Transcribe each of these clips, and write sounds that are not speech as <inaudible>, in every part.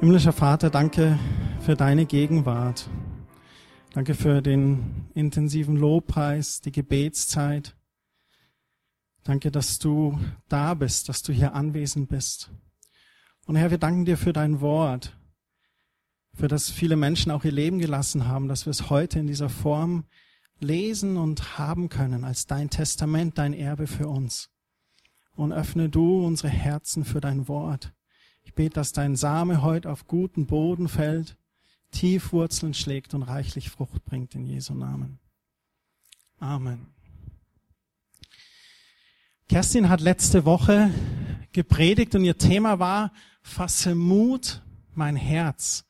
Himmlischer Vater, danke für deine Gegenwart. Danke für den intensiven Lobpreis, die Gebetszeit. Danke, dass du da bist, dass du hier anwesend bist. Und Herr, wir danken dir für dein Wort, für das viele Menschen auch ihr Leben gelassen haben, dass wir es heute in dieser Form lesen und haben können als dein Testament, dein Erbe für uns. Und öffne du unsere Herzen für dein Wort. Ich bete, dass dein Same heute auf guten Boden fällt, tief Wurzeln schlägt und reichlich Frucht bringt in Jesu Namen. Amen. Kerstin hat letzte Woche gepredigt und ihr Thema war, fasse Mut, mein Herz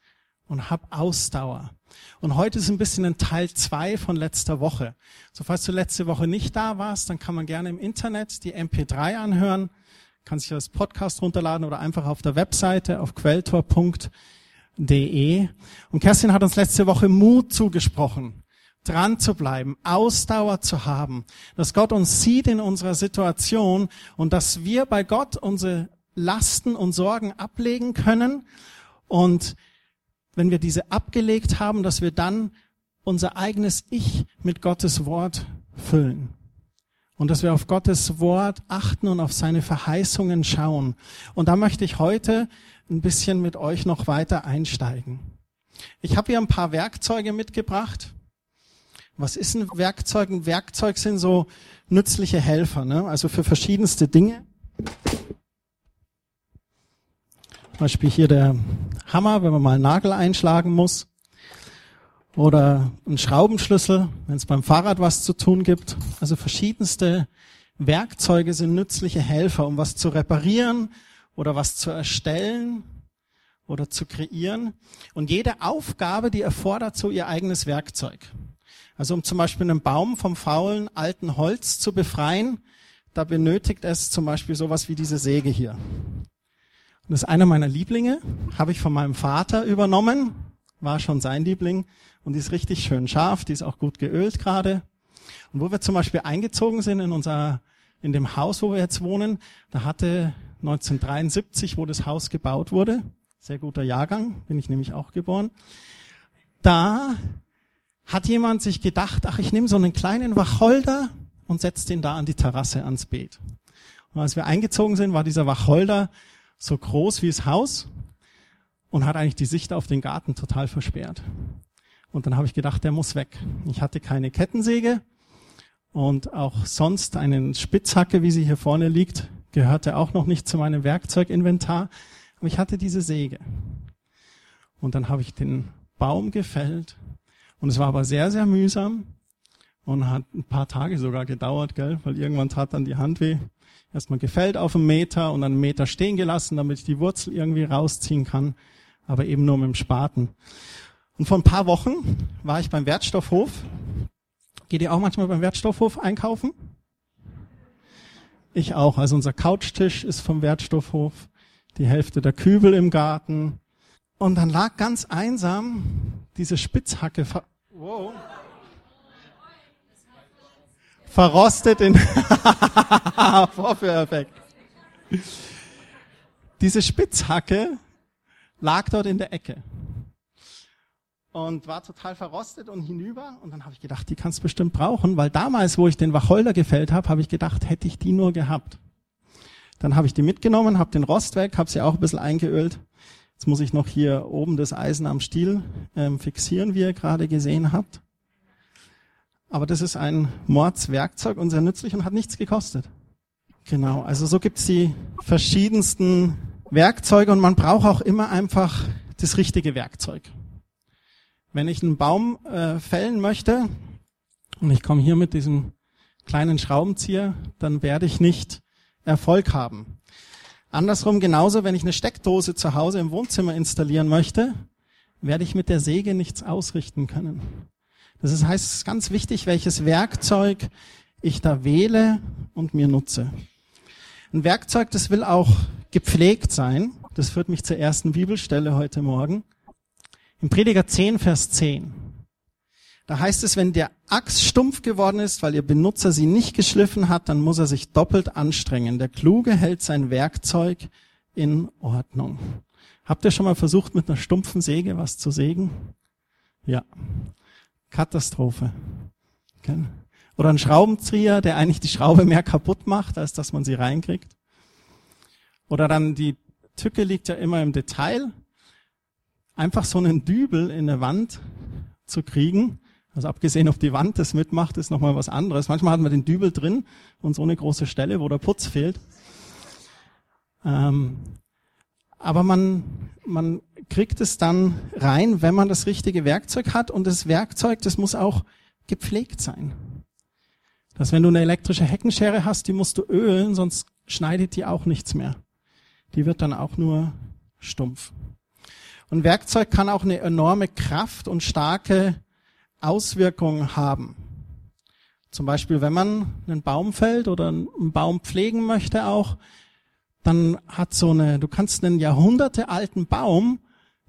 und hab Ausdauer. Und heute ist ein bisschen ein Teil zwei von letzter Woche. So falls du letzte Woche nicht da warst, dann kann man gerne im Internet die MP3 anhören, kann sich das Podcast runterladen oder einfach auf der Webseite auf quelltor.de. Und Kerstin hat uns letzte Woche Mut zugesprochen, dran zu bleiben, Ausdauer zu haben, dass Gott uns sieht in unserer Situation und dass wir bei Gott unsere Lasten und Sorgen ablegen können und wenn wir diese abgelegt haben, dass wir dann unser eigenes Ich mit Gottes Wort füllen. Und dass wir auf Gottes Wort achten und auf seine Verheißungen schauen. Und da möchte ich heute ein bisschen mit euch noch weiter einsteigen. Ich habe hier ein paar Werkzeuge mitgebracht. Was ist ein Werkzeug? Ein Werkzeug sind so nützliche Helfer, ne? also für verschiedenste Dinge. Zum Beispiel hier der Hammer, wenn man mal einen Nagel einschlagen muss. Oder ein Schraubenschlüssel, wenn es beim Fahrrad was zu tun gibt. Also verschiedenste Werkzeuge sind nützliche Helfer, um was zu reparieren oder was zu erstellen oder zu kreieren. Und jede Aufgabe, die erfordert so ihr eigenes Werkzeug. Also um zum Beispiel einen Baum vom faulen alten Holz zu befreien, da benötigt es zum Beispiel sowas wie diese Säge hier. Das ist einer meiner Lieblinge, habe ich von meinem Vater übernommen, war schon sein Liebling und die ist richtig schön scharf, die ist auch gut geölt gerade. Und wo wir zum Beispiel eingezogen sind in unser, in dem Haus, wo wir jetzt wohnen, da hatte 1973, wo das Haus gebaut wurde, sehr guter Jahrgang, bin ich nämlich auch geboren, da hat jemand sich gedacht, ach, ich nehme so einen kleinen Wacholder und setze den da an die Terrasse ans Beet. Und als wir eingezogen sind, war dieser Wacholder so groß wie das Haus und hat eigentlich die Sicht auf den Garten total versperrt. Und dann habe ich gedacht, der muss weg. Ich hatte keine Kettensäge und auch sonst einen Spitzhacke, wie sie hier vorne liegt, gehörte auch noch nicht zu meinem Werkzeuginventar. Aber ich hatte diese Säge. Und dann habe ich den Baum gefällt. Und es war aber sehr, sehr mühsam und hat ein paar Tage sogar gedauert, gell, weil irgendwann tat dann die Hand weh erstmal gefällt auf einen Meter und dann einen Meter stehen gelassen, damit ich die Wurzel irgendwie rausziehen kann, aber eben nur mit dem Spaten. Und vor ein paar Wochen war ich beim Wertstoffhof. Geht ihr auch manchmal beim Wertstoffhof einkaufen? Ich auch. Also unser Couchtisch ist vom Wertstoffhof, die Hälfte der Kübel im Garten. Und dann lag ganz einsam diese Spitzhacke. Wow verrostet in <laughs> Vorführeffekt. Diese Spitzhacke lag dort in der Ecke und war total verrostet und hinüber. Und dann habe ich gedacht, die kannst du bestimmt brauchen, weil damals, wo ich den Wacholder gefällt habe, habe ich gedacht, hätte ich die nur gehabt. Dann habe ich die mitgenommen, habe den Rost weg, habe sie auch ein bisschen eingeölt. Jetzt muss ich noch hier oben das Eisen am Stiel ähm, fixieren, wie ihr gerade gesehen habt. Aber das ist ein Mordswerkzeug und sehr nützlich und hat nichts gekostet. Genau, also so gibt's die verschiedensten Werkzeuge und man braucht auch immer einfach das richtige Werkzeug. Wenn ich einen Baum äh, fällen möchte und ich komme hier mit diesem kleinen Schraubenzieher, dann werde ich nicht Erfolg haben. Andersrum genauso, wenn ich eine Steckdose zu Hause im Wohnzimmer installieren möchte, werde ich mit der Säge nichts ausrichten können. Das heißt, es ist ganz wichtig, welches Werkzeug ich da wähle und mir nutze. Ein Werkzeug, das will auch gepflegt sein. Das führt mich zur ersten Bibelstelle heute Morgen. Im Prediger 10, Vers 10. Da heißt es, wenn der Axt stumpf geworden ist, weil ihr Benutzer sie nicht geschliffen hat, dann muss er sich doppelt anstrengen. Der Kluge hält sein Werkzeug in Ordnung. Habt ihr schon mal versucht, mit einer stumpfen Säge was zu sägen? Ja. Katastrophe. Okay. Oder ein Schraubenzieher, der eigentlich die Schraube mehr kaputt macht, als dass man sie reinkriegt. Oder dann die Tücke liegt ja immer im Detail. Einfach so einen Dübel in der Wand zu kriegen, also abgesehen, ob die Wand das mitmacht, ist nochmal was anderes. Manchmal hat man den Dübel drin und so eine große Stelle, wo der Putz fehlt. Ähm, aber man, man kriegt es dann rein, wenn man das richtige Werkzeug hat. Und das Werkzeug, das muss auch gepflegt sein. Dass wenn du eine elektrische Heckenschere hast, die musst du ölen, sonst schneidet die auch nichts mehr. Die wird dann auch nur stumpf. Und Werkzeug kann auch eine enorme Kraft und starke Auswirkungen haben. Zum Beispiel, wenn man einen Baum fällt oder einen Baum pflegen möchte auch, dann hat so eine, du kannst einen jahrhundertealten Baum,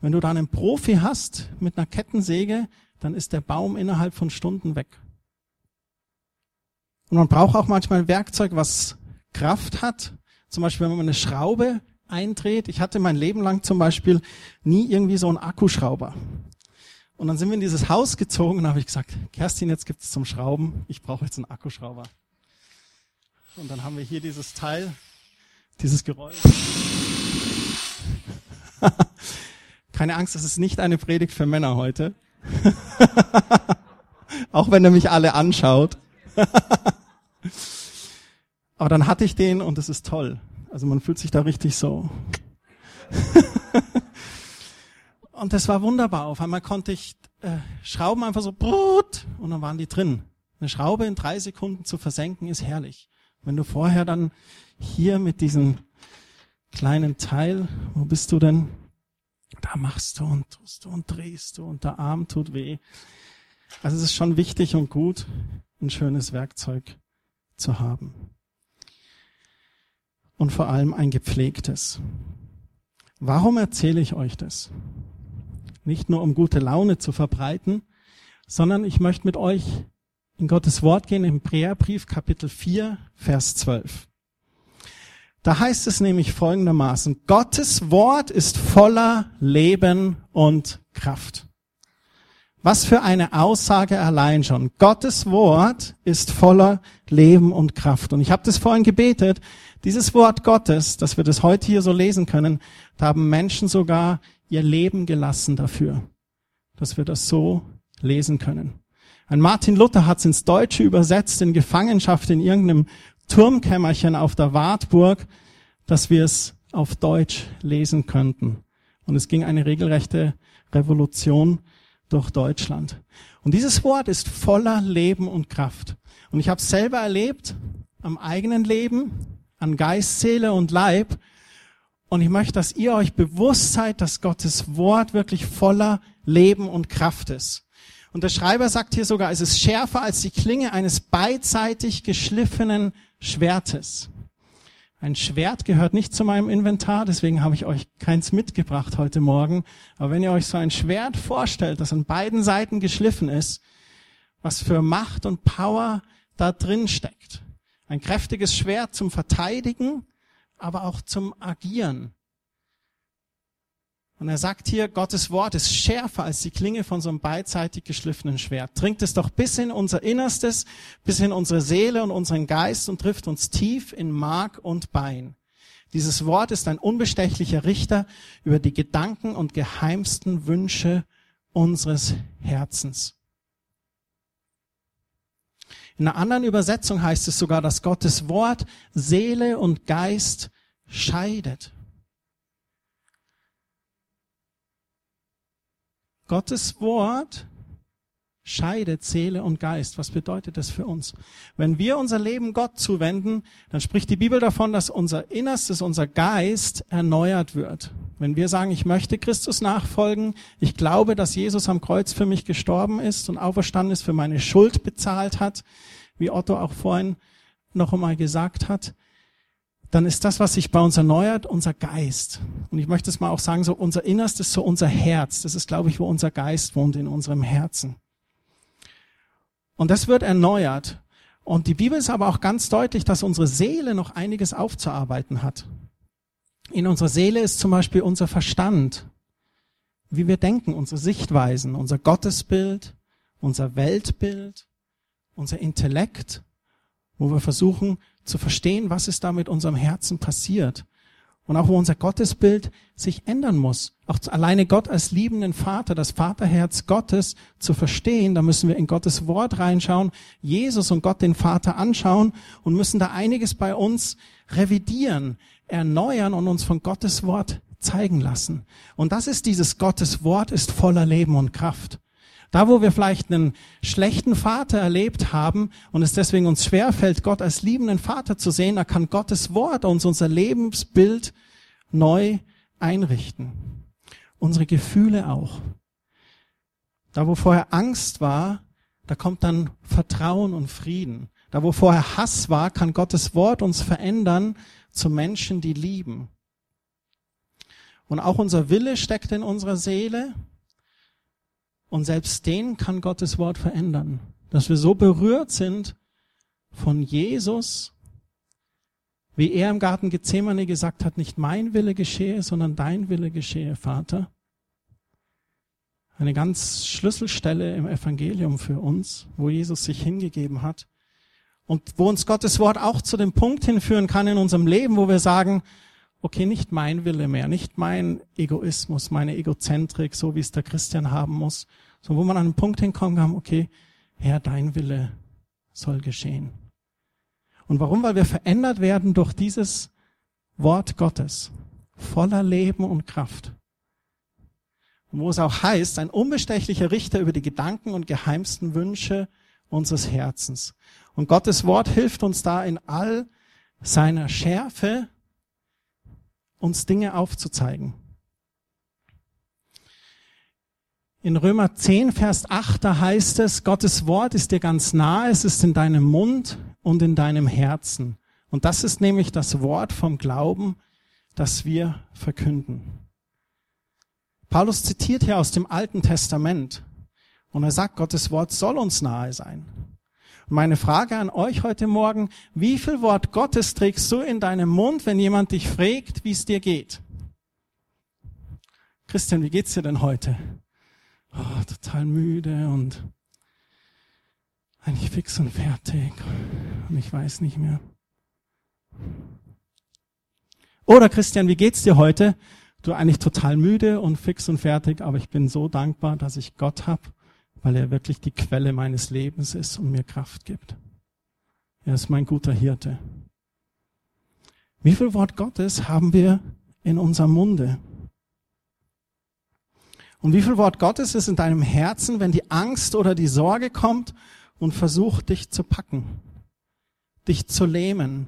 wenn du da einen Profi hast mit einer Kettensäge, dann ist der Baum innerhalb von Stunden weg. Und man braucht auch manchmal ein Werkzeug, was Kraft hat. Zum Beispiel, wenn man eine Schraube eindreht. Ich hatte mein Leben lang zum Beispiel nie irgendwie so einen Akkuschrauber. Und dann sind wir in dieses Haus gezogen und habe ich gesagt, Kerstin, jetzt gibt's zum Schrauben, ich brauche jetzt einen Akkuschrauber. Und dann haben wir hier dieses Teil, dieses Geräusch. <laughs> Keine Angst, das ist nicht eine Predigt für Männer heute. <laughs> Auch wenn er mich alle anschaut. <laughs> Aber dann hatte ich den und es ist toll. Also man fühlt sich da richtig so. <laughs> Und das war wunderbar. Auf einmal konnte ich äh, Schrauben einfach so brut, und dann waren die drin. Eine Schraube in drei Sekunden zu versenken ist herrlich. Wenn du vorher dann hier mit diesem kleinen Teil, wo bist du denn? Da machst du und tust du und drehst du und der Arm tut weh. Also es ist schon wichtig und gut, ein schönes Werkzeug zu haben. Und vor allem ein gepflegtes. Warum erzähle ich euch das? nicht nur um gute Laune zu verbreiten, sondern ich möchte mit euch in Gottes Wort gehen im Hebräerbrief Kapitel 4, Vers 12. Da heißt es nämlich folgendermaßen, Gottes Wort ist voller Leben und Kraft. Was für eine Aussage allein schon. Gottes Wort ist voller Leben und Kraft. Und ich habe das vorhin gebetet, dieses Wort Gottes, dass wir das heute hier so lesen können, da haben Menschen sogar ihr Leben gelassen dafür, dass wir das so lesen können. Ein Martin Luther hat es ins Deutsche übersetzt, in Gefangenschaft in irgendeinem Turmkämmerchen auf der Wartburg, dass wir es auf Deutsch lesen könnten. Und es ging eine regelrechte Revolution durch Deutschland. Und dieses Wort ist voller Leben und Kraft. Und ich habe es selber erlebt, am eigenen Leben, an Geist, Seele und Leib, und ich möchte, dass ihr euch bewusst seid, dass Gottes Wort wirklich voller Leben und Kraft ist. Und der Schreiber sagt hier sogar, es ist schärfer als die Klinge eines beidseitig geschliffenen Schwertes. Ein Schwert gehört nicht zu meinem Inventar, deswegen habe ich euch keins mitgebracht heute Morgen. Aber wenn ihr euch so ein Schwert vorstellt, das an beiden Seiten geschliffen ist, was für Macht und Power da drin steckt. Ein kräftiges Schwert zum Verteidigen, aber auch zum Agieren. Und er sagt hier, Gottes Wort ist schärfer als die Klinge von so einem beidseitig geschliffenen Schwert. Dringt es doch bis in unser Innerstes, bis in unsere Seele und unseren Geist und trifft uns tief in Mark und Bein. Dieses Wort ist ein unbestechlicher Richter über die Gedanken und geheimsten Wünsche unseres Herzens. In einer anderen Übersetzung heißt es sogar, dass Gottes Wort Seele und Geist scheidet. Gottes Wort scheidet Seele und Geist. Was bedeutet das für uns? Wenn wir unser Leben Gott zuwenden, dann spricht die Bibel davon, dass unser Innerstes, unser Geist erneuert wird. Wenn wir sagen, ich möchte Christus nachfolgen, ich glaube, dass Jesus am Kreuz für mich gestorben ist und auferstanden ist, für meine Schuld bezahlt hat, wie Otto auch vorhin noch einmal gesagt hat, dann ist das, was sich bei uns erneuert, unser Geist. Und ich möchte es mal auch sagen, so unser Innerstes, so unser Herz. Das ist, glaube ich, wo unser Geist wohnt, in unserem Herzen. Und das wird erneuert. Und die Bibel ist aber auch ganz deutlich, dass unsere Seele noch einiges aufzuarbeiten hat. In unserer Seele ist zum Beispiel unser Verstand, wie wir denken, unsere Sichtweisen, unser Gottesbild, unser Weltbild, unser Intellekt, wo wir versuchen zu verstehen, was ist da mit unserem Herzen passiert. Und auch wo unser Gottesbild sich ändern muss. Auch alleine Gott als liebenden Vater, das Vaterherz Gottes zu verstehen, da müssen wir in Gottes Wort reinschauen, Jesus und Gott den Vater anschauen und müssen da einiges bei uns revidieren, erneuern und uns von Gottes Wort zeigen lassen. Und das ist dieses Gottes Wort ist voller Leben und Kraft. Da, wo wir vielleicht einen schlechten Vater erlebt haben und es deswegen uns schwerfällt, Gott als liebenden Vater zu sehen, da kann Gottes Wort uns unser Lebensbild neu einrichten. Unsere Gefühle auch. Da, wo vorher Angst war, da kommt dann Vertrauen und Frieden. Da, wo vorher Hass war, kann Gottes Wort uns verändern zu Menschen, die lieben. Und auch unser Wille steckt in unserer Seele. Und selbst den kann Gottes Wort verändern. Dass wir so berührt sind von Jesus, wie er im Garten Gethsemane gesagt hat, nicht mein Wille geschehe, sondern dein Wille geschehe, Vater. Eine ganz Schlüsselstelle im Evangelium für uns, wo Jesus sich hingegeben hat. Und wo uns Gottes Wort auch zu dem Punkt hinführen kann in unserem Leben, wo wir sagen, okay, nicht mein Wille mehr, nicht mein Egoismus, meine Egozentrik, so wie es der Christian haben muss, sondern wo man an einen Punkt hinkommen kann, okay, Herr, dein Wille soll geschehen. Und warum? Weil wir verändert werden durch dieses Wort Gottes, voller Leben und Kraft. Und wo es auch heißt, ein unbestechlicher Richter über die Gedanken und geheimsten Wünsche unseres Herzens. Und Gottes Wort hilft uns da in all seiner Schärfe uns Dinge aufzuzeigen. In Römer 10, Vers 8, da heißt es, Gottes Wort ist dir ganz nah, es ist in deinem Mund und in deinem Herzen. Und das ist nämlich das Wort vom Glauben, das wir verkünden. Paulus zitiert hier aus dem Alten Testament und er sagt, Gottes Wort soll uns nahe sein. Meine Frage an euch heute Morgen, wie viel Wort Gottes trägst du in deinem Mund, wenn jemand dich fragt, wie es dir geht? Christian, wie geht's dir denn heute? Oh, total müde und eigentlich fix und fertig und ich weiß nicht mehr. Oder Christian, wie geht's dir heute? Du eigentlich total müde und fix und fertig, aber ich bin so dankbar, dass ich Gott hab weil er wirklich die Quelle meines Lebens ist und mir Kraft gibt. Er ist mein guter Hirte. Wie viel Wort Gottes haben wir in unserem Munde? Und wie viel Wort Gottes ist in deinem Herzen, wenn die Angst oder die Sorge kommt und versucht, dich zu packen, dich zu lähmen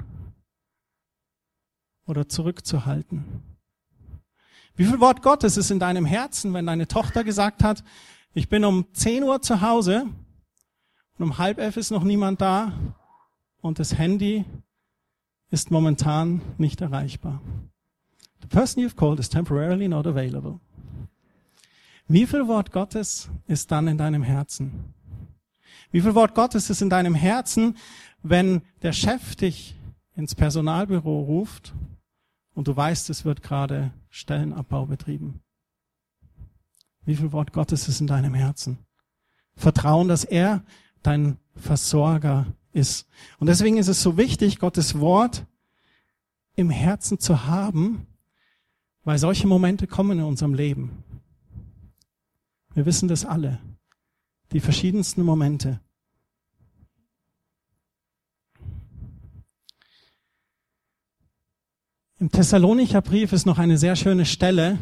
oder zurückzuhalten? Wie viel Wort Gottes ist in deinem Herzen, wenn deine Tochter gesagt hat, ich bin um 10 Uhr zu Hause und um halb elf ist noch niemand da und das Handy ist momentan nicht erreichbar. The person you've called is temporarily not available. Wie viel Wort Gottes ist dann in deinem Herzen? Wie viel Wort Gottes ist in deinem Herzen, wenn der Chef dich ins Personalbüro ruft und du weißt, es wird gerade Stellenabbau betrieben? Wie viel Wort Gottes ist in deinem Herzen? Vertrauen, dass er dein Versorger ist. Und deswegen ist es so wichtig, Gottes Wort im Herzen zu haben, weil solche Momente kommen in unserem Leben. Wir wissen das alle. Die verschiedensten Momente. Im Thessalonicher Brief ist noch eine sehr schöne Stelle,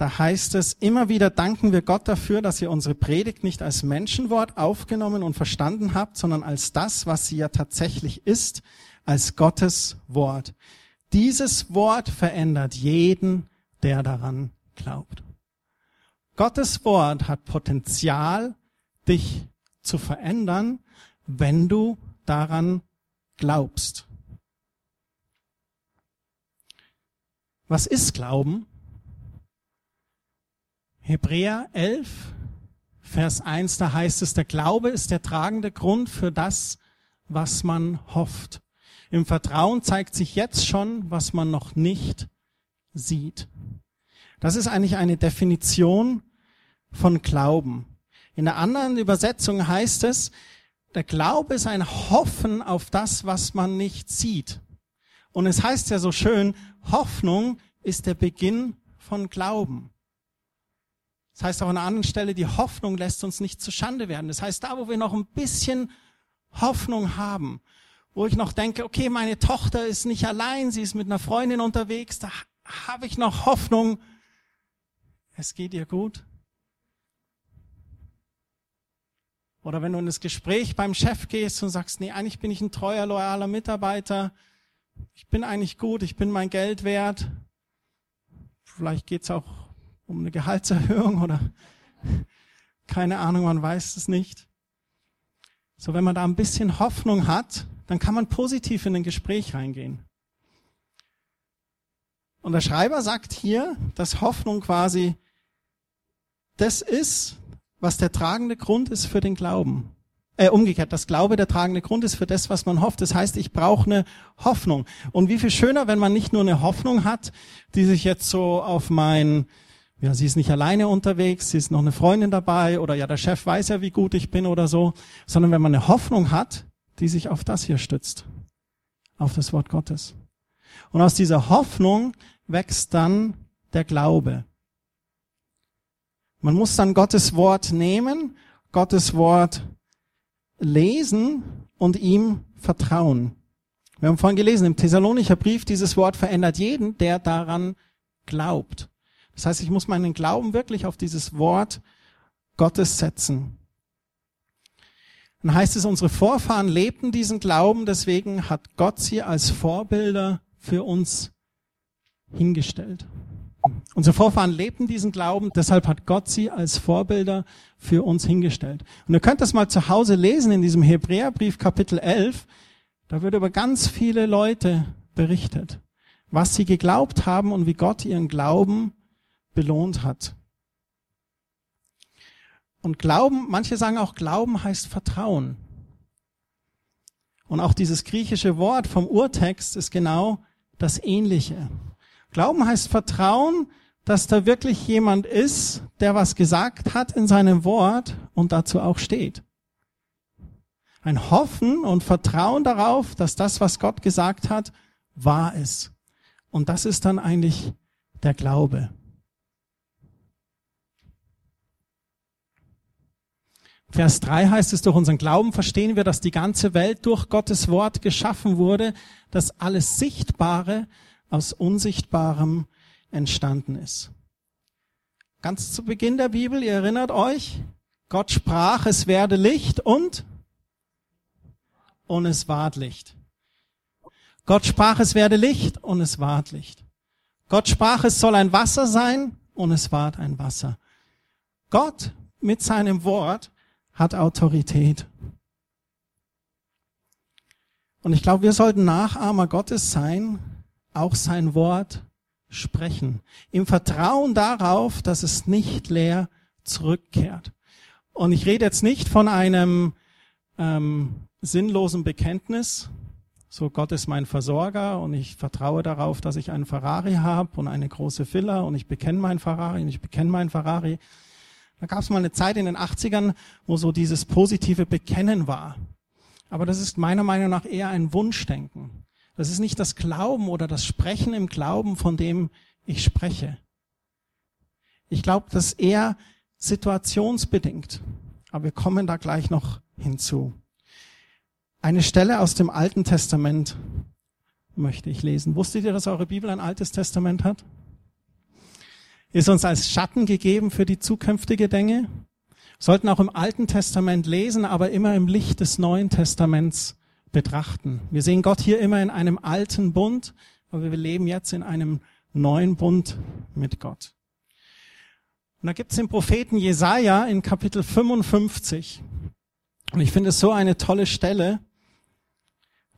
da heißt es, immer wieder danken wir Gott dafür, dass ihr unsere Predigt nicht als Menschenwort aufgenommen und verstanden habt, sondern als das, was sie ja tatsächlich ist, als Gottes Wort. Dieses Wort verändert jeden, der daran glaubt. Gottes Wort hat Potenzial, dich zu verändern, wenn du daran glaubst. Was ist Glauben? Hebräer 11, Vers 1, da heißt es, der Glaube ist der tragende Grund für das, was man hofft. Im Vertrauen zeigt sich jetzt schon, was man noch nicht sieht. Das ist eigentlich eine Definition von Glauben. In der anderen Übersetzung heißt es, der Glaube ist ein Hoffen auf das, was man nicht sieht. Und es heißt ja so schön, Hoffnung ist der Beginn von Glauben. Das heißt auch an einer anderen Stelle, die Hoffnung lässt uns nicht zu Schande werden. Das heißt, da wo wir noch ein bisschen Hoffnung haben, wo ich noch denke, okay, meine Tochter ist nicht allein, sie ist mit einer Freundin unterwegs, da habe ich noch Hoffnung, es geht ihr gut. Oder wenn du in das Gespräch beim Chef gehst und sagst, nee, eigentlich bin ich ein treuer, loyaler Mitarbeiter, ich bin eigentlich gut, ich bin mein Geld wert. Vielleicht geht's auch um eine Gehaltserhöhung oder keine Ahnung, man weiß es nicht. So, wenn man da ein bisschen Hoffnung hat, dann kann man positiv in ein Gespräch reingehen. Und der Schreiber sagt hier, dass Hoffnung quasi das ist, was der tragende Grund ist für den Glauben. Äh, umgekehrt, das Glaube der tragende Grund ist für das, was man hofft. Das heißt, ich brauche eine Hoffnung. Und wie viel schöner, wenn man nicht nur eine Hoffnung hat, die sich jetzt so auf mein ja, sie ist nicht alleine unterwegs, sie ist noch eine Freundin dabei oder ja, der Chef weiß ja, wie gut ich bin oder so, sondern wenn man eine Hoffnung hat, die sich auf das hier stützt, auf das Wort Gottes. Und aus dieser Hoffnung wächst dann der Glaube. Man muss dann Gottes Wort nehmen, Gottes Wort lesen und ihm vertrauen. Wir haben vorhin gelesen, im Thessalonicher Brief, dieses Wort verändert jeden, der daran glaubt. Das heißt, ich muss meinen Glauben wirklich auf dieses Wort Gottes setzen. Dann heißt es, unsere Vorfahren lebten diesen Glauben, deswegen hat Gott sie als Vorbilder für uns hingestellt. Unsere Vorfahren lebten diesen Glauben, deshalb hat Gott sie als Vorbilder für uns hingestellt. Und ihr könnt das mal zu Hause lesen in diesem Hebräerbrief Kapitel 11. Da wird über ganz viele Leute berichtet, was sie geglaubt haben und wie Gott ihren Glauben belohnt hat. Und Glauben, manche sagen auch, Glauben heißt Vertrauen. Und auch dieses griechische Wort vom Urtext ist genau das Ähnliche. Glauben heißt Vertrauen, dass da wirklich jemand ist, der was gesagt hat in seinem Wort und dazu auch steht. Ein Hoffen und Vertrauen darauf, dass das, was Gott gesagt hat, wahr ist. Und das ist dann eigentlich der Glaube. Vers 3 heißt es, durch unseren Glauben verstehen wir, dass die ganze Welt durch Gottes Wort geschaffen wurde, dass alles Sichtbare aus Unsichtbarem entstanden ist. Ganz zu Beginn der Bibel, ihr erinnert euch, Gott sprach, es werde Licht und und es ward Licht. Gott sprach, es werde Licht und es ward Licht. Gott sprach, es soll ein Wasser sein und es ward ein Wasser. Gott mit seinem Wort hat Autorität. Und ich glaube, wir sollten Nachahmer Gottes sein, auch sein Wort sprechen, im Vertrauen darauf, dass es nicht leer zurückkehrt. Und ich rede jetzt nicht von einem ähm, sinnlosen Bekenntnis, so Gott ist mein Versorger und ich vertraue darauf, dass ich einen Ferrari habe und eine große Villa und ich bekenne mein Ferrari und ich bekenne mein Ferrari, da gab es mal eine Zeit in den 80ern, wo so dieses positive Bekennen war. Aber das ist meiner Meinung nach eher ein Wunschdenken. Das ist nicht das Glauben oder das Sprechen im Glauben, von dem ich spreche. Ich glaube, das ist eher situationsbedingt. Aber wir kommen da gleich noch hinzu. Eine Stelle aus dem Alten Testament möchte ich lesen. Wusstet ihr, dass eure Bibel ein Altes Testament hat? Ist uns als Schatten gegeben für die zukünftige Dinge. Sollten auch im Alten Testament lesen, aber immer im Licht des Neuen Testaments betrachten. Wir sehen Gott hier immer in einem alten Bund, aber wir leben jetzt in einem neuen Bund mit Gott. Und da gibt es den Propheten Jesaja in Kapitel 55. Und ich finde es so eine tolle Stelle.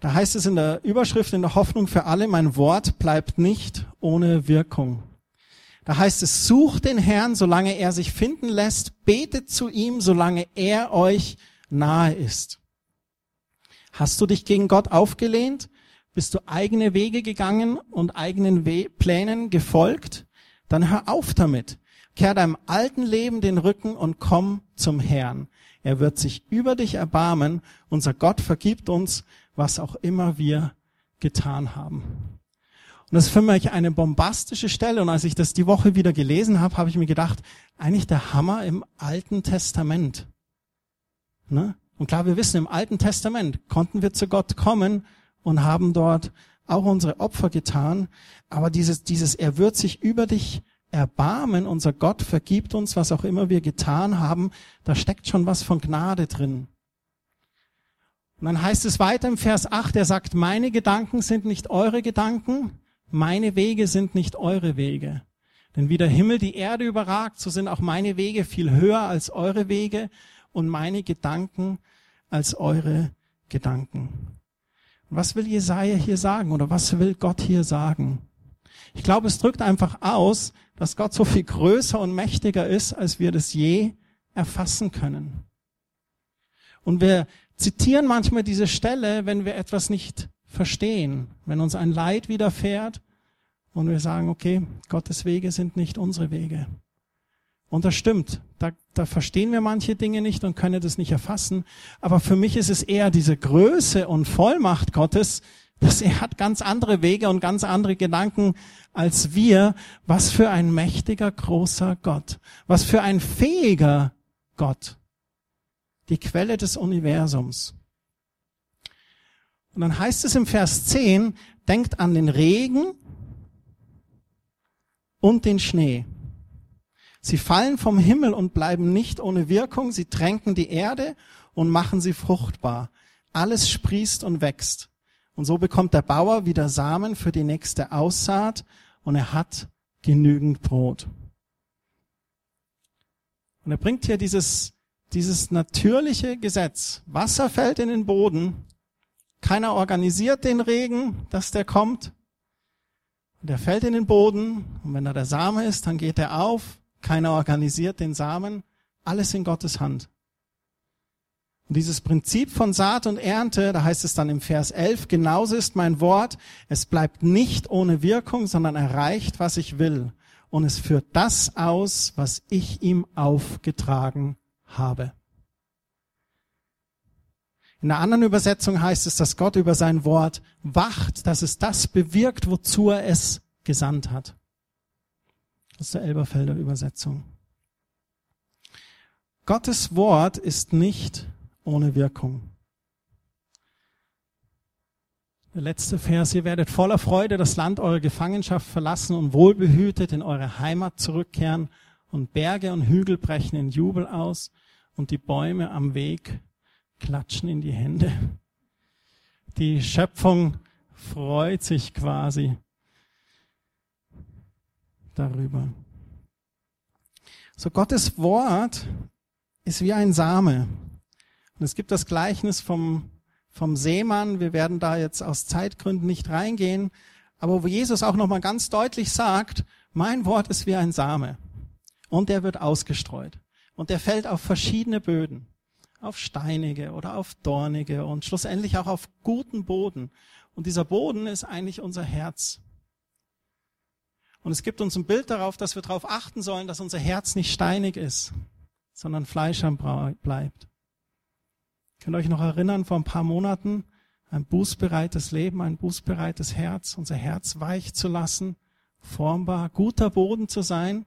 Da heißt es in der Überschrift in der Hoffnung für alle, mein Wort bleibt nicht ohne Wirkung. Da heißt es, sucht den Herrn, solange er sich finden lässt, betet zu ihm, solange er euch nahe ist. Hast du dich gegen Gott aufgelehnt? Bist du eigene Wege gegangen und eigenen We Plänen gefolgt? Dann hör auf damit. Kehr deinem alten Leben den Rücken und komm zum Herrn. Er wird sich über dich erbarmen. Unser Gott vergibt uns, was auch immer wir getan haben. Und das ist für mich eine bombastische Stelle. Und als ich das die Woche wieder gelesen habe, habe ich mir gedacht, eigentlich der Hammer im Alten Testament. Ne? Und klar, wir wissen, im Alten Testament konnten wir zu Gott kommen und haben dort auch unsere Opfer getan. Aber dieses, dieses, er wird sich über dich erbarmen, unser Gott vergibt uns, was auch immer wir getan haben, da steckt schon was von Gnade drin. Und dann heißt es weiter im Vers 8, er sagt, meine Gedanken sind nicht eure Gedanken, meine Wege sind nicht eure Wege. Denn wie der Himmel die Erde überragt, so sind auch meine Wege viel höher als eure Wege und meine Gedanken als eure Gedanken. Was will Jesaja hier sagen oder was will Gott hier sagen? Ich glaube, es drückt einfach aus, dass Gott so viel größer und mächtiger ist, als wir das je erfassen können. Und wir zitieren manchmal diese Stelle, wenn wir etwas nicht verstehen, wenn uns ein Leid widerfährt und wir sagen, okay, Gottes Wege sind nicht unsere Wege. Und das stimmt. Da, da verstehen wir manche Dinge nicht und können das nicht erfassen. Aber für mich ist es eher diese Größe und Vollmacht Gottes, dass er hat ganz andere Wege und ganz andere Gedanken als wir. Was für ein mächtiger, großer Gott. Was für ein fähiger Gott. Die Quelle des Universums. Und dann heißt es im Vers 10, denkt an den Regen und den Schnee. Sie fallen vom Himmel und bleiben nicht ohne Wirkung. Sie tränken die Erde und machen sie fruchtbar. Alles sprießt und wächst. Und so bekommt der Bauer wieder Samen für die nächste Aussaat und er hat genügend Brot. Und er bringt hier dieses, dieses natürliche Gesetz. Wasser fällt in den Boden. Keiner organisiert den Regen, dass der kommt. Der fällt in den Boden und wenn da der Same ist, dann geht er auf keiner organisiert den Samen, alles in Gottes Hand. Und dieses Prinzip von Saat und Ernte, da heißt es dann im Vers 11, genauso ist mein Wort, es bleibt nicht ohne Wirkung, sondern erreicht, was ich will. Und es führt das aus, was ich ihm aufgetragen habe. In einer anderen Übersetzung heißt es, dass Gott über sein Wort wacht, dass es das bewirkt, wozu er es gesandt hat aus der Elberfelder Übersetzung. Gottes Wort ist nicht ohne Wirkung. Der letzte Vers, ihr werdet voller Freude das Land eurer Gefangenschaft verlassen und wohlbehütet in eure Heimat zurückkehren und Berge und Hügel brechen in Jubel aus und die Bäume am Weg klatschen in die Hände. Die Schöpfung freut sich quasi darüber. So Gottes Wort ist wie ein Same. Und es gibt das Gleichnis vom, vom Seemann. Wir werden da jetzt aus Zeitgründen nicht reingehen. Aber wo Jesus auch nochmal ganz deutlich sagt, mein Wort ist wie ein Same. Und der wird ausgestreut. Und der fällt auf verschiedene Böden. Auf steinige oder auf dornige und schlussendlich auch auf guten Boden. Und dieser Boden ist eigentlich unser Herz. Und es gibt uns ein Bild darauf, dass wir darauf achten sollen, dass unser Herz nicht steinig ist, sondern fleischern bleibt. Könnt ihr euch noch erinnern, vor ein paar Monaten, ein bußbereites Leben, ein bußbereites Herz, unser Herz weich zu lassen, formbar, guter Boden zu sein.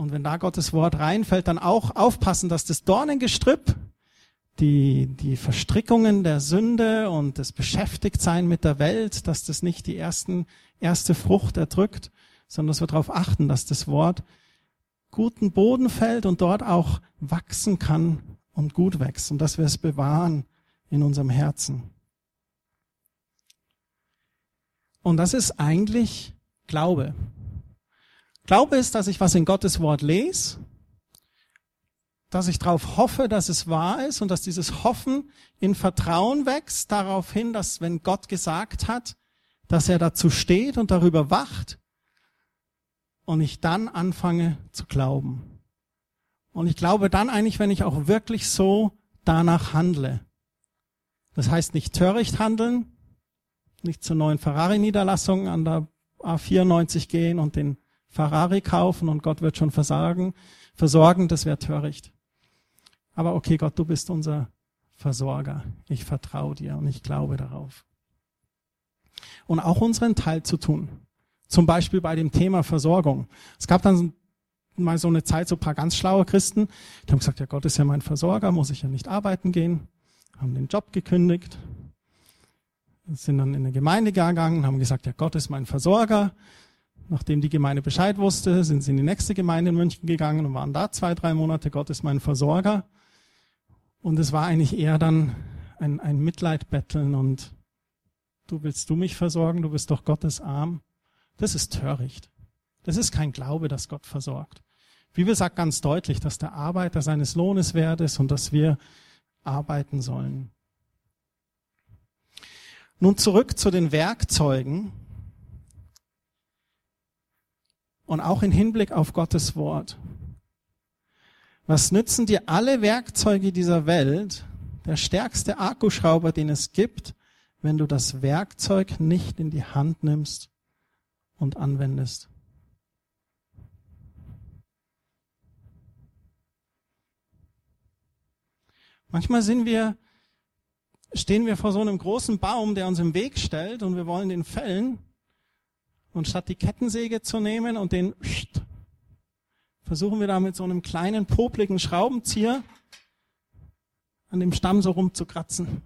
Und wenn da Gottes Wort reinfällt, dann auch aufpassen, dass das Dornengestrüpp die, die Verstrickungen der Sünde und das Beschäftigtsein mit der Welt, dass das nicht die ersten, erste Frucht erdrückt, sondern dass wir darauf achten, dass das Wort guten Boden fällt und dort auch wachsen kann und gut wächst und dass wir es bewahren in unserem Herzen. Und das ist eigentlich Glaube. Glaube ist, dass ich was in Gottes Wort lese dass ich darauf hoffe, dass es wahr ist und dass dieses Hoffen in Vertrauen wächst, darauf hin, dass wenn Gott gesagt hat, dass er dazu steht und darüber wacht und ich dann anfange zu glauben. Und ich glaube dann eigentlich, wenn ich auch wirklich so danach handle. Das heißt nicht töricht handeln, nicht zur neuen Ferrari-Niederlassung an der A94 gehen und den Ferrari kaufen und Gott wird schon versagen, versorgen, das wäre töricht. Aber okay, Gott, du bist unser Versorger. Ich vertraue dir und ich glaube darauf. Und auch unseren Teil zu tun. Zum Beispiel bei dem Thema Versorgung. Es gab dann mal so eine Zeit, so ein paar ganz schlaue Christen, die haben gesagt, ja, Gott ist ja mein Versorger, muss ich ja nicht arbeiten gehen, haben den Job gekündigt, sind dann in eine Gemeinde gegangen, haben gesagt, ja, Gott ist mein Versorger. Nachdem die Gemeinde Bescheid wusste, sind sie in die nächste Gemeinde in München gegangen und waren da zwei, drei Monate. Gott ist mein Versorger. Und es war eigentlich eher dann ein, ein Mitleidbetteln und du willst du mich versorgen, du bist doch Gottes Arm. Das ist töricht. Das ist kein Glaube, dass Gott versorgt. Bibel sagt ganz deutlich, dass der Arbeiter seines Lohnes wert ist und dass wir arbeiten sollen. Nun zurück zu den Werkzeugen und auch in Hinblick auf Gottes Wort. Was nützen dir alle Werkzeuge dieser Welt, der stärkste Akkuschrauber, den es gibt, wenn du das Werkzeug nicht in die Hand nimmst und anwendest? Manchmal sind wir stehen wir vor so einem großen Baum, der uns im Weg stellt und wir wollen den fällen. Und statt die Kettensäge zu nehmen und den versuchen wir da mit so einem kleinen popligen Schraubenzieher an dem Stamm so rumzukratzen.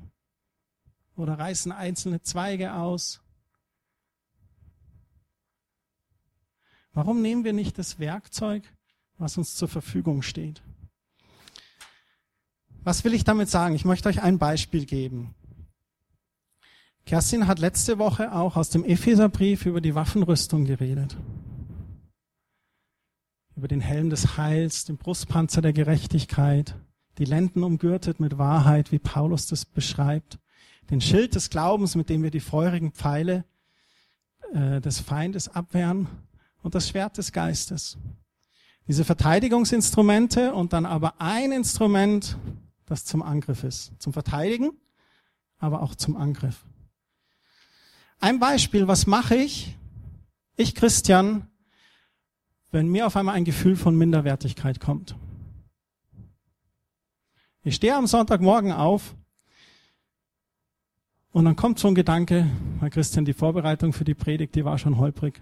Oder reißen einzelne Zweige aus. Warum nehmen wir nicht das Werkzeug, was uns zur Verfügung steht? Was will ich damit sagen? Ich möchte euch ein Beispiel geben. Kerstin hat letzte Woche auch aus dem Epheserbrief über die Waffenrüstung geredet. Über den Helm des Heils, den Brustpanzer der Gerechtigkeit, die Lenden umgürtet mit Wahrheit, wie Paulus das beschreibt, den Schild des Glaubens, mit dem wir die feurigen Pfeile äh, des Feindes abwehren und das Schwert des Geistes. Diese Verteidigungsinstrumente und dann aber ein Instrument, das zum Angriff ist. Zum Verteidigen, aber auch zum Angriff. Ein Beispiel, was mache ich, ich Christian, wenn mir auf einmal ein Gefühl von Minderwertigkeit kommt. Ich stehe am Sonntagmorgen auf und dann kommt so ein Gedanke, Herr Christian, die Vorbereitung für die Predigt, die war schon holprig.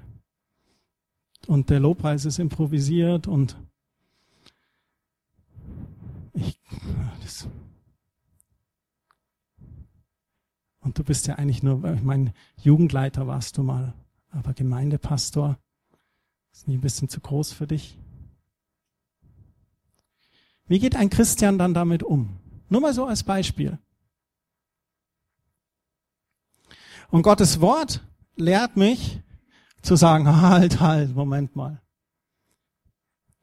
Und der Lobpreis ist improvisiert und ich, das und du bist ja eigentlich nur, ich meine, Jugendleiter warst du mal, aber Gemeindepastor ist nicht ein bisschen zu groß für dich? Wie geht ein Christian dann damit um? Nur mal so als Beispiel. Und Gottes Wort lehrt mich zu sagen, <laughs> halt, halt, Moment mal.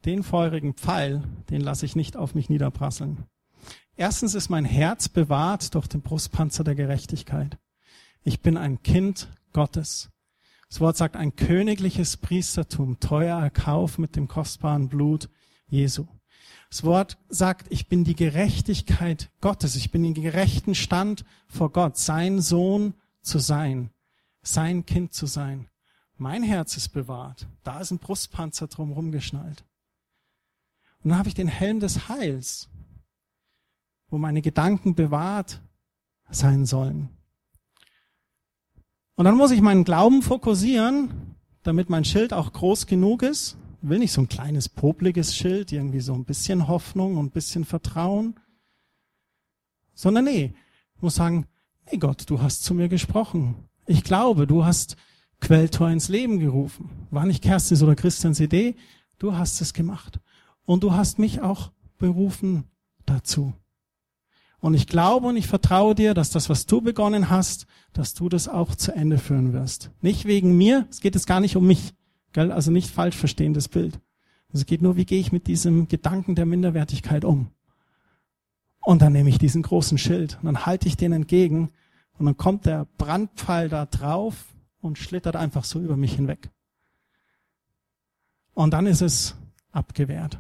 Den feurigen Pfeil, den lasse ich nicht auf mich niederprasseln. Erstens ist mein Herz bewahrt durch den Brustpanzer der Gerechtigkeit. Ich bin ein Kind Gottes. Das Wort sagt ein königliches Priestertum, teuer erkauft mit dem kostbaren Blut Jesu. Das Wort sagt, ich bin die Gerechtigkeit Gottes. Ich bin in gerechten Stand vor Gott, sein Sohn zu sein, sein Kind zu sein. Mein Herz ist bewahrt. Da ist ein Brustpanzer drum rumgeschnallt. Und dann habe ich den Helm des Heils, wo meine Gedanken bewahrt sein sollen. Und dann muss ich meinen Glauben fokussieren, damit mein Schild auch groß genug ist. Ich will nicht so ein kleines, popliges Schild, irgendwie so ein bisschen Hoffnung und ein bisschen Vertrauen. Sondern nee, ich muss sagen, nee Gott, du hast zu mir gesprochen. Ich glaube, du hast Quelltor ins Leben gerufen. War nicht Kerstin oder Christians Idee, du hast es gemacht. Und du hast mich auch berufen dazu. Und ich glaube und ich vertraue dir, dass das, was du begonnen hast, dass du das auch zu Ende führen wirst. Nicht wegen mir, es geht jetzt gar nicht um mich. Gell? Also nicht falsch verstehen das Bild. Es geht nur, wie gehe ich mit diesem Gedanken der Minderwertigkeit um. Und dann nehme ich diesen großen Schild und dann halte ich den entgegen und dann kommt der Brandpfeil da drauf und schlittert einfach so über mich hinweg. Und dann ist es abgewehrt.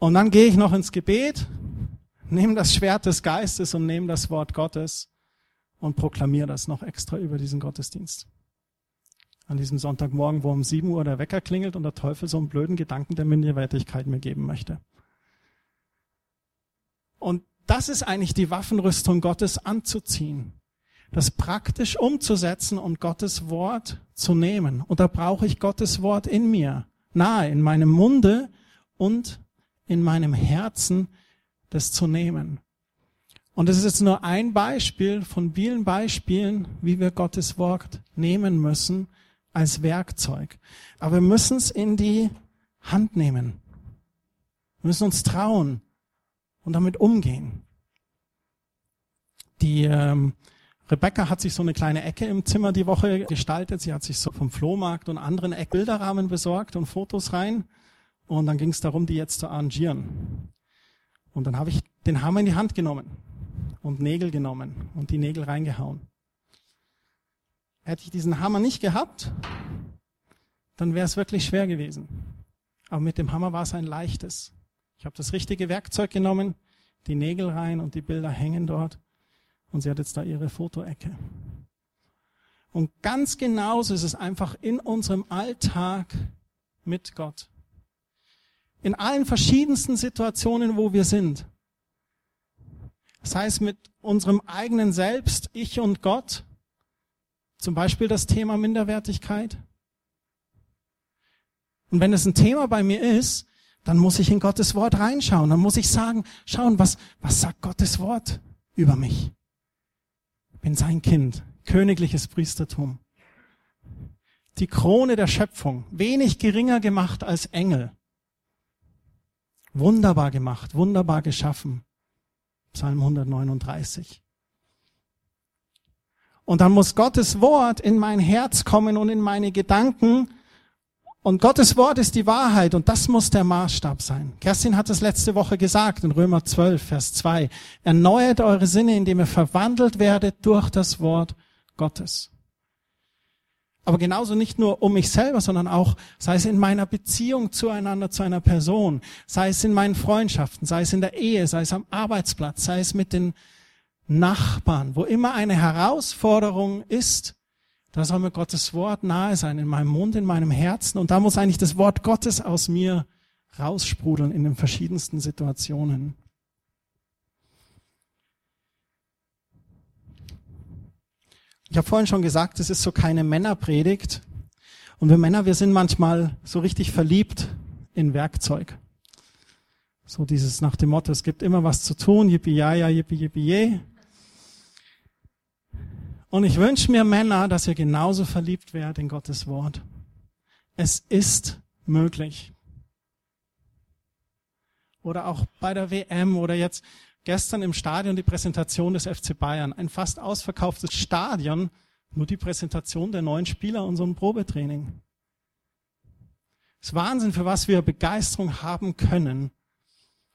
Und dann gehe ich noch ins Gebet, nehme das Schwert des Geistes und nehme das Wort Gottes und proklamiere das noch extra über diesen Gottesdienst. An diesem Sonntagmorgen, wo um 7 Uhr der Wecker klingelt und der Teufel so einen blöden Gedanken der Minderwertigkeit mir geben möchte. Und das ist eigentlich die Waffenrüstung Gottes anzuziehen. Das praktisch umzusetzen und Gottes Wort zu nehmen. Und da brauche ich Gottes Wort in mir, nahe, in meinem Munde und in meinem Herzen, das zu nehmen. Und es ist jetzt nur ein Beispiel von vielen Beispielen, wie wir Gottes Wort nehmen müssen als Werkzeug. Aber wir müssen es in die Hand nehmen. Wir müssen uns trauen und damit umgehen. Die ähm, Rebecca hat sich so eine kleine Ecke im Zimmer die Woche gestaltet. Sie hat sich so vom Flohmarkt und anderen Eck Bilderrahmen besorgt und Fotos rein. Und dann ging es darum, die jetzt zu arrangieren. Und dann habe ich den Hammer in die Hand genommen und Nägel genommen und die Nägel reingehauen. Hätte ich diesen Hammer nicht gehabt, dann wäre es wirklich schwer gewesen. Aber mit dem Hammer war es ein leichtes. Ich habe das richtige Werkzeug genommen, die Nägel rein und die Bilder hängen dort. Und sie hat jetzt da ihre Fotoecke. Und ganz genauso ist es einfach in unserem Alltag mit Gott. In allen verschiedensten Situationen, wo wir sind. Das heißt, mit unserem eigenen Selbst, ich und Gott, zum Beispiel das Thema Minderwertigkeit. Und wenn es ein Thema bei mir ist, dann muss ich in Gottes Wort reinschauen. Dann muss ich sagen, schauen, was, was sagt Gottes Wort über mich? Ich bin sein Kind, königliches Priestertum. Die Krone der Schöpfung, wenig geringer gemacht als Engel. Wunderbar gemacht, wunderbar geschaffen. Psalm 139. Und dann muss Gottes Wort in mein Herz kommen und in meine Gedanken. Und Gottes Wort ist die Wahrheit und das muss der Maßstab sein. Kerstin hat es letzte Woche gesagt in Römer 12, Vers 2. Erneuert eure Sinne, indem ihr verwandelt werdet durch das Wort Gottes. Aber genauso nicht nur um mich selber, sondern auch, sei es in meiner Beziehung zueinander, zu einer Person, sei es in meinen Freundschaften, sei es in der Ehe, sei es am Arbeitsplatz, sei es mit den Nachbarn, wo immer eine Herausforderung ist, da soll mir Gottes Wort nahe sein, in meinem Mund, in meinem Herzen. Und da muss eigentlich das Wort Gottes aus mir raussprudeln in den verschiedensten Situationen. Ich habe vorhin schon gesagt, es ist so keine Männerpredigt. Und wir Männer, wir sind manchmal so richtig verliebt in Werkzeug. So dieses nach dem Motto, es gibt immer was zu tun, yippie ja, ja, yippie yippie je. Und ich wünsche mir Männer, dass ihr genauso verliebt werdet in Gottes Wort. Es ist möglich. Oder auch bei der WM oder jetzt gestern im Stadion die Präsentation des FC Bayern. Ein fast ausverkauftes Stadion, nur die Präsentation der neuen Spieler und so ein Probetraining. Es ist Wahnsinn, für was wir Begeisterung haben können.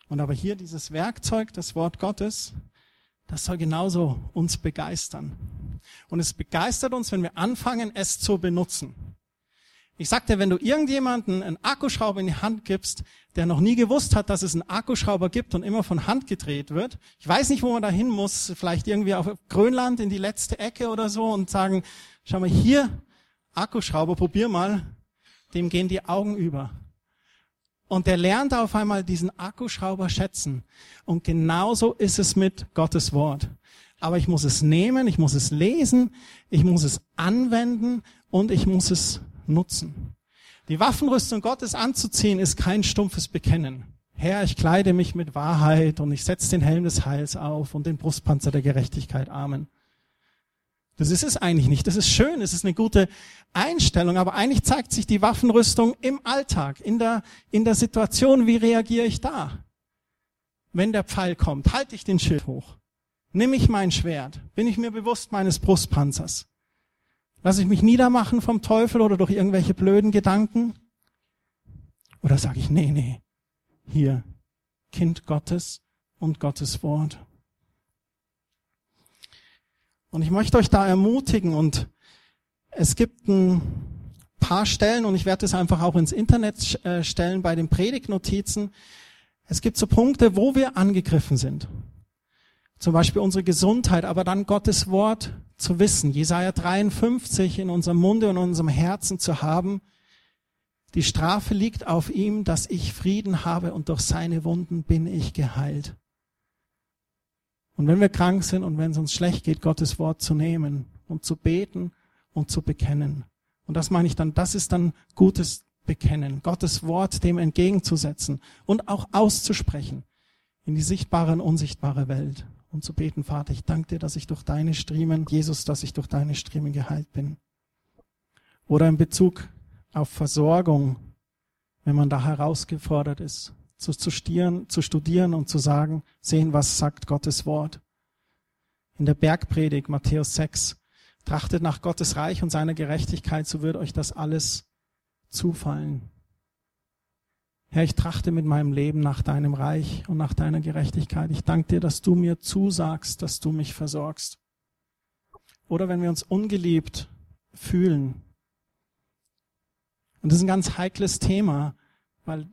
Und aber hier dieses Werkzeug, das Wort Gottes, das soll genauso uns begeistern. Und es begeistert uns, wenn wir anfangen, es zu benutzen. Ich sagte, wenn du irgendjemanden einen Akkuschrauber in die Hand gibst, der noch nie gewusst hat, dass es einen Akkuschrauber gibt und immer von Hand gedreht wird, ich weiß nicht, wo man da hin muss, vielleicht irgendwie auf Grönland in die letzte Ecke oder so und sagen, schau mal hier, Akkuschrauber, probier mal, dem gehen die Augen über. Und der lernt auf einmal diesen Akkuschrauber schätzen. Und genauso ist es mit Gottes Wort. Aber ich muss es nehmen, ich muss es lesen, ich muss es anwenden und ich muss es nutzen. Die Waffenrüstung Gottes anzuziehen ist kein stumpfes Bekennen. Herr, ich kleide mich mit Wahrheit und ich setze den Helm des Heils auf und den Brustpanzer der Gerechtigkeit. Amen. Das ist es eigentlich nicht. Das ist schön, es ist eine gute Einstellung, aber eigentlich zeigt sich die Waffenrüstung im Alltag, in der, in der Situation, wie reagiere ich da? Wenn der Pfeil kommt, halte ich den Schild hoch. Nimm ich mein Schwert? Bin ich mir bewusst meines Brustpanzers? Lass ich mich niedermachen vom Teufel oder durch irgendwelche blöden Gedanken? Oder sage ich, nee, nee, hier, Kind Gottes und Gottes Wort. Und ich möchte euch da ermutigen und es gibt ein paar Stellen und ich werde es einfach auch ins Internet äh, stellen bei den Predigtnotizen. Es gibt so Punkte, wo wir angegriffen sind. Zum Beispiel unsere Gesundheit, aber dann Gottes Wort zu wissen, Jesaja 53 in unserem Munde und unserem Herzen zu haben. Die Strafe liegt auf ihm, dass ich Frieden habe und durch seine Wunden bin ich geheilt. Und wenn wir krank sind und wenn es uns schlecht geht, Gottes Wort zu nehmen und zu beten und zu bekennen. Und das meine ich dann, das ist dann gutes Bekennen, Gottes Wort dem entgegenzusetzen und auch auszusprechen in die sichtbare und unsichtbare Welt und zu beten, Vater, ich danke dir, dass ich durch deine Striemen, Jesus, dass ich durch deine Striemen geheilt bin. Oder in Bezug auf Versorgung, wenn man da herausgefordert ist, zu, zu, studieren, zu studieren und zu sagen, sehen, was sagt Gottes Wort. In der Bergpredigt, Matthäus 6, trachtet nach Gottes Reich und seiner Gerechtigkeit, so wird euch das alles zufallen. Herr, ich trachte mit meinem Leben nach deinem Reich und nach deiner Gerechtigkeit. Ich danke dir, dass du mir zusagst, dass du mich versorgst. Oder wenn wir uns ungeliebt fühlen. Und das ist ein ganz heikles Thema, weil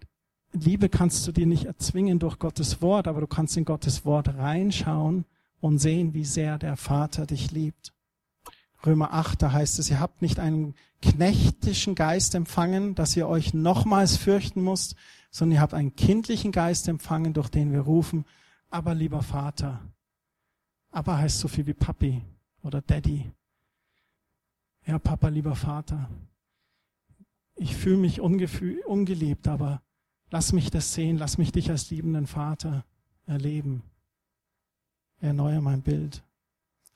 Liebe kannst du dir nicht erzwingen durch Gottes Wort, aber du kannst in Gottes Wort reinschauen und sehen, wie sehr der Vater dich liebt. Römer 8, da heißt es, ihr habt nicht einen knechtischen Geist empfangen, dass ihr euch nochmals fürchten müsst, sondern ihr habt einen kindlichen Geist empfangen, durch den wir rufen, aber lieber Vater. Aber heißt so viel wie Papi oder Daddy. Ja, Papa, lieber Vater. Ich fühle mich ungeliebt, aber Lass mich das sehen, lass mich dich als liebenden Vater erleben. Erneuere mein Bild.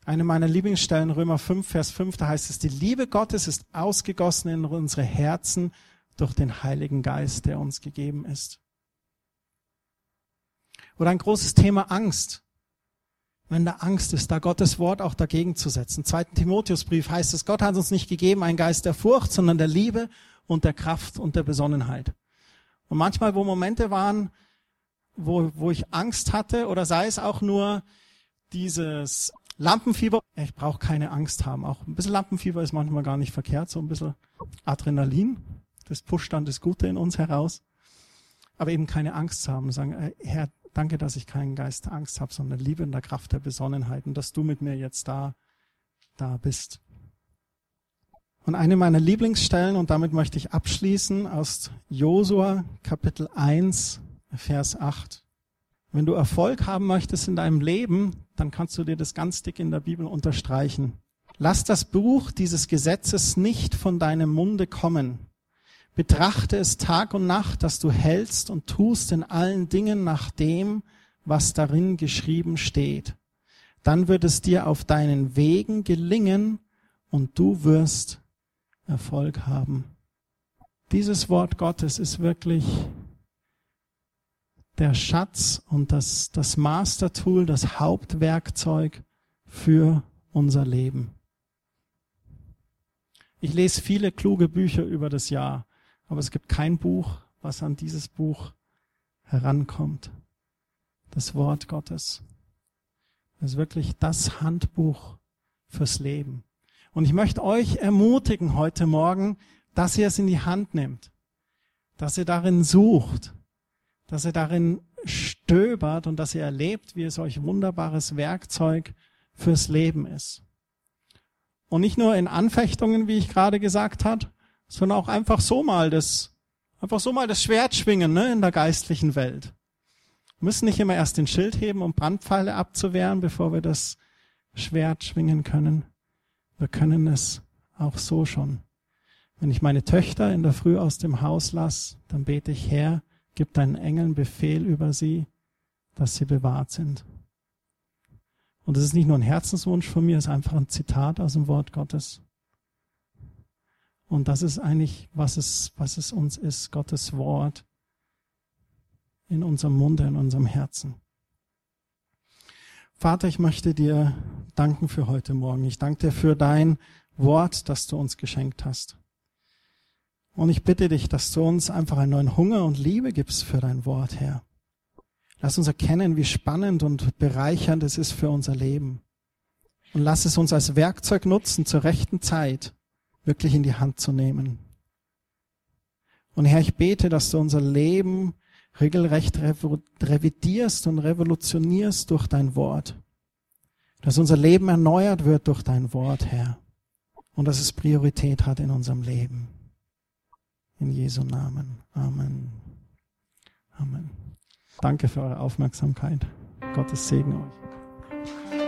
Eine meiner Lieblingsstellen, Römer 5, Vers 5, da heißt es, die Liebe Gottes ist ausgegossen in unsere Herzen durch den Heiligen Geist, der uns gegeben ist. Oder ein großes Thema Angst. Wenn da Angst ist, da Gottes Wort auch dagegen zu setzen. Im zweiten Timotheusbrief heißt es, Gott hat uns nicht gegeben einen Geist der Furcht, sondern der Liebe und der Kraft und der Besonnenheit. Und manchmal, wo Momente waren, wo, wo ich Angst hatte oder sei es auch nur dieses Lampenfieber. Ich brauche keine Angst haben. Auch ein bisschen Lampenfieber ist manchmal gar nicht verkehrt, so ein bisschen Adrenalin. Das pusht dann das Gute in uns heraus. Aber eben keine Angst haben. Sagen, äh, Herr, danke, dass ich keinen Geist der Angst habe, sondern Liebe in der Kraft der Besonnenheit und dass du mit mir jetzt da, da bist. Und eine meiner Lieblingsstellen, und damit möchte ich abschließen, aus Josua Kapitel 1, Vers 8. Wenn du Erfolg haben möchtest in deinem Leben, dann kannst du dir das ganz dick in der Bibel unterstreichen. Lass das Buch dieses Gesetzes nicht von deinem Munde kommen. Betrachte es Tag und Nacht, dass du hältst und tust in allen Dingen nach dem, was darin geschrieben steht. Dann wird es dir auf deinen Wegen gelingen und du wirst Erfolg haben. Dieses Wort Gottes ist wirklich der Schatz und das, das Mastertool, das Hauptwerkzeug für unser Leben. Ich lese viele kluge Bücher über das Jahr, aber es gibt kein Buch, was an dieses Buch herankommt. Das Wort Gottes. Ist wirklich das Handbuch fürs Leben. Und ich möchte euch ermutigen heute Morgen, dass ihr es in die Hand nehmt, dass ihr darin sucht, dass ihr darin stöbert und dass ihr erlebt, wie es euch wunderbares Werkzeug fürs Leben ist. Und nicht nur in Anfechtungen, wie ich gerade gesagt habe, sondern auch einfach so mal das, einfach so mal das Schwert schwingen ne, in der geistlichen Welt. Wir müssen nicht immer erst den Schild heben, um Brandpfeile abzuwehren, bevor wir das Schwert schwingen können. Wir können es auch so schon. Wenn ich meine Töchter in der Früh aus dem Haus lasse, dann bete ich, Herr, gib deinen Engeln Befehl über sie, dass sie bewahrt sind. Und das ist nicht nur ein Herzenswunsch von mir, es ist einfach ein Zitat aus dem Wort Gottes. Und das ist eigentlich, was es, was es uns ist, Gottes Wort in unserem Munde, in unserem Herzen. Vater, ich möchte dir danken für heute Morgen. Ich danke dir für dein Wort, das du uns geschenkt hast. Und ich bitte dich, dass du uns einfach einen neuen Hunger und Liebe gibst für dein Wort, Herr. Lass uns erkennen, wie spannend und bereichernd es ist für unser Leben. Und lass es uns als Werkzeug nutzen, zur rechten Zeit wirklich in die Hand zu nehmen. Und Herr, ich bete, dass du unser Leben regelrecht revidierst und revolutionierst durch dein Wort. dass unser Leben erneuert wird durch dein Wort, Herr. Und dass es Priorität hat in unserem Leben. In Jesu Namen. Amen. Amen. Danke für eure Aufmerksamkeit. Gottes Segen euch.